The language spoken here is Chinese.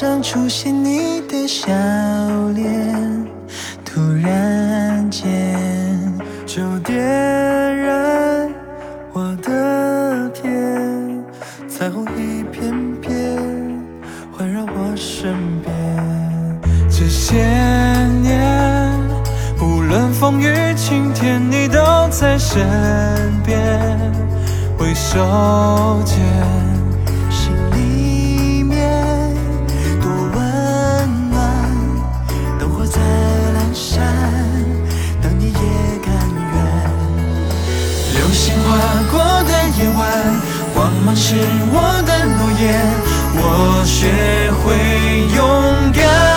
上出现你的笑脸，突然间就点燃我的天，彩虹一片片环绕我身边。这些年，无论风雨晴天，你都在身边，挥手间。流星划过的夜晚，光芒是我的诺言，我学会勇敢。